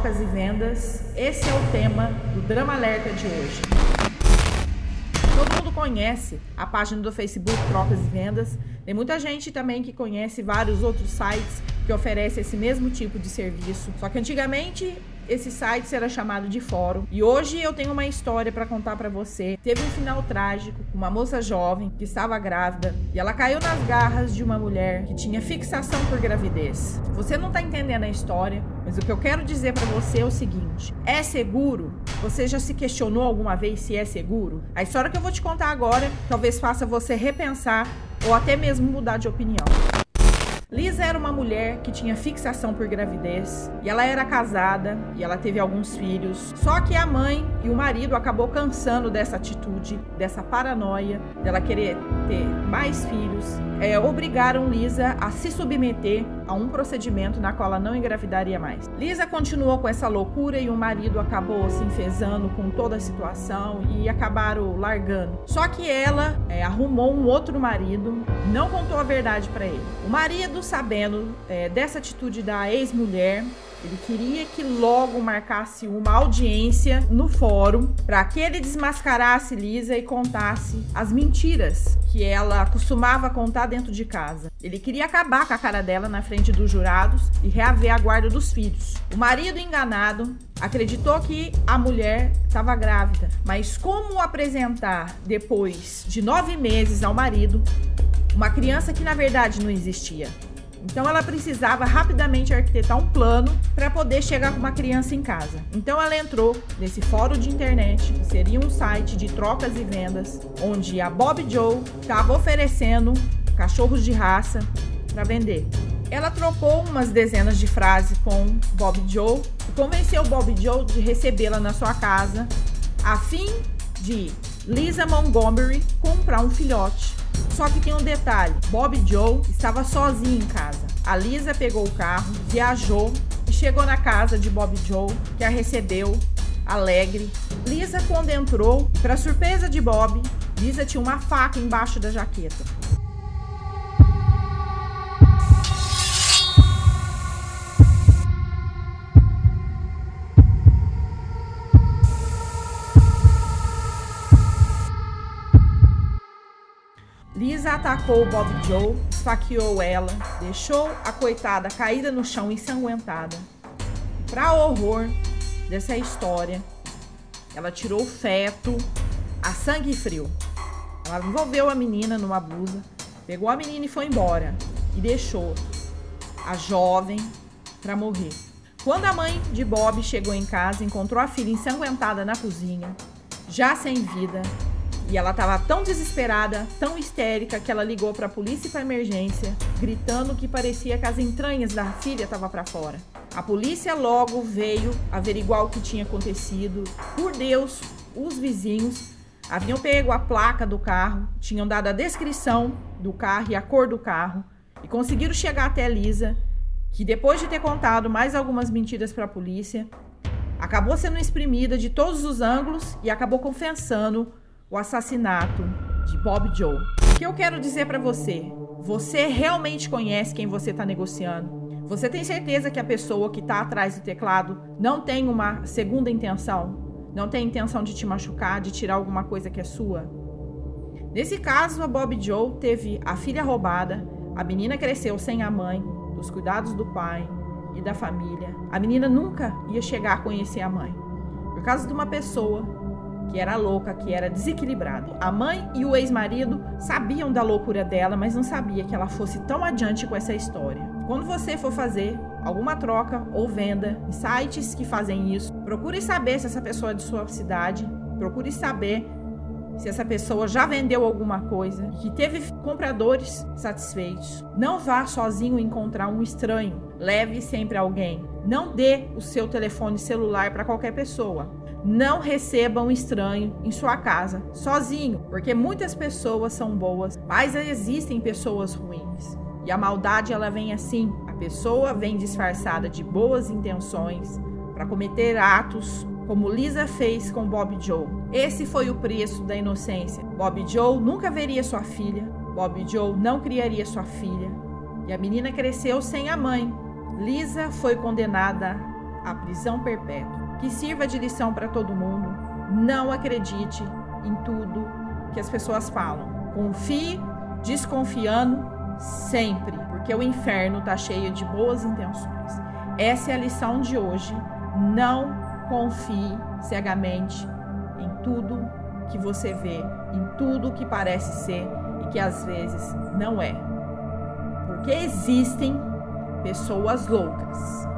trocas e vendas. Esse é o tema do Drama Alerta de hoje. Todo mundo conhece a página do Facebook Trocas e Vendas. Tem muita gente também que conhece vários outros sites que oferecem esse mesmo tipo de serviço. Só que antigamente esse site era chamado de fórum. E hoje eu tenho uma história para contar para você. Teve um final trágico uma moça jovem que estava grávida e ela caiu nas garras de uma mulher que tinha fixação por gravidez. Você não tá entendendo a história, mas o que eu quero dizer para você é o seguinte: é seguro? Você já se questionou alguma vez se é seguro? A história que eu vou te contar agora talvez faça você repensar ou até mesmo mudar de opinião. Lisa era uma mulher que tinha fixação por gravidez e ela era casada e ela teve alguns filhos. Só que a mãe e o marido acabou cansando dessa atitude, dessa paranoia, dela querer ter mais filhos. É, obrigaram Lisa a se submeter a um procedimento na qual ela não engravidaria mais. Lisa continuou com essa loucura e o marido acabou se enfesando com toda a situação e acabaram largando. Só que ela é, arrumou um outro marido, não contou a verdade para ele. O marido sabendo é, dessa atitude da ex-mulher, ele queria que logo marcasse uma audiência no fórum para que ele desmascarasse Lisa e contasse as mentiras que ela costumava contar dentro de casa. Ele queria acabar com a cara dela na frente dos jurados e reaver a guarda dos filhos. O marido enganado acreditou que a mulher estava grávida, mas como apresentar depois de nove meses ao marido uma criança que na verdade não existia? Então ela precisava rapidamente arquitetar um plano para poder chegar com uma criança em casa. Então ela entrou nesse fórum de internet, que seria um site de trocas e vendas, onde a Bob Joe estava oferecendo cachorros de raça para vender. Ela trocou umas dezenas de frases com Bob Joe e convenceu Bob Joe de recebê-la na sua casa, a fim de Lisa Montgomery comprar um filhote só que tem um detalhe: Bob Joe estava sozinho em casa. A Lisa pegou o carro, viajou e chegou na casa de Bob Joe, que a recebeu alegre. Lisa, quando entrou, para surpresa de Bob, Lisa tinha uma faca embaixo da jaqueta. Lisa atacou Bob Joe, esfaqueou ela, deixou a coitada caída no chão ensanguentada. Para horror dessa história, ela tirou o feto a sangue frio. Ela envolveu a menina numa blusa, pegou a menina e foi embora e deixou a jovem para morrer. Quando a mãe de Bob chegou em casa, encontrou a filha ensanguentada na cozinha, já sem vida, e ela estava tão desesperada, tão histérica, que ela ligou para a polícia e para emergência, gritando que parecia que as entranhas da filha estavam para fora. A polícia logo veio averiguar o que tinha acontecido. Por Deus, os vizinhos haviam pego a placa do carro, tinham dado a descrição do carro e a cor do carro e conseguiram chegar até Lisa, que depois de ter contado mais algumas mentiras para a polícia, acabou sendo exprimida de todos os ângulos e acabou confessando o assassinato de Bob Joe. O que eu quero dizer para você? Você realmente conhece quem você está negociando? Você tem certeza que a pessoa que está atrás do teclado não tem uma segunda intenção? Não tem intenção de te machucar, de tirar alguma coisa que é sua? Nesse caso, a Bob Joe teve a filha roubada, a menina cresceu sem a mãe, dos cuidados do pai e da família. A menina nunca ia chegar a conhecer a mãe. Por causa de uma pessoa que era louca, que era desequilibrada. A mãe e o ex-marido sabiam da loucura dela, mas não sabia que ela fosse tão adiante com essa história. Quando você for fazer alguma troca ou venda em sites que fazem isso, procure saber se essa pessoa é de sua cidade, procure saber se essa pessoa já vendeu alguma coisa, que teve compradores satisfeitos. Não vá sozinho encontrar um estranho. Leve sempre alguém. Não dê o seu telefone celular para qualquer pessoa. Não receba um estranho em sua casa sozinho, porque muitas pessoas são boas, mas existem pessoas ruins. E a maldade ela vem assim. A pessoa vem disfarçada de boas intenções para cometer atos como Lisa fez com Bob Joe. Esse foi o preço da inocência. Bob Joe nunca veria sua filha. Bob Joe não criaria sua filha. E a menina cresceu sem a mãe. Lisa foi condenada a prisão perpétua. Que sirva de lição para todo mundo. Não acredite em tudo que as pessoas falam. Confie desconfiando sempre, porque o inferno está cheio de boas intenções. Essa é a lição de hoje. Não confie cegamente em tudo que você vê, em tudo que parece ser e que às vezes não é. Porque existem pessoas loucas.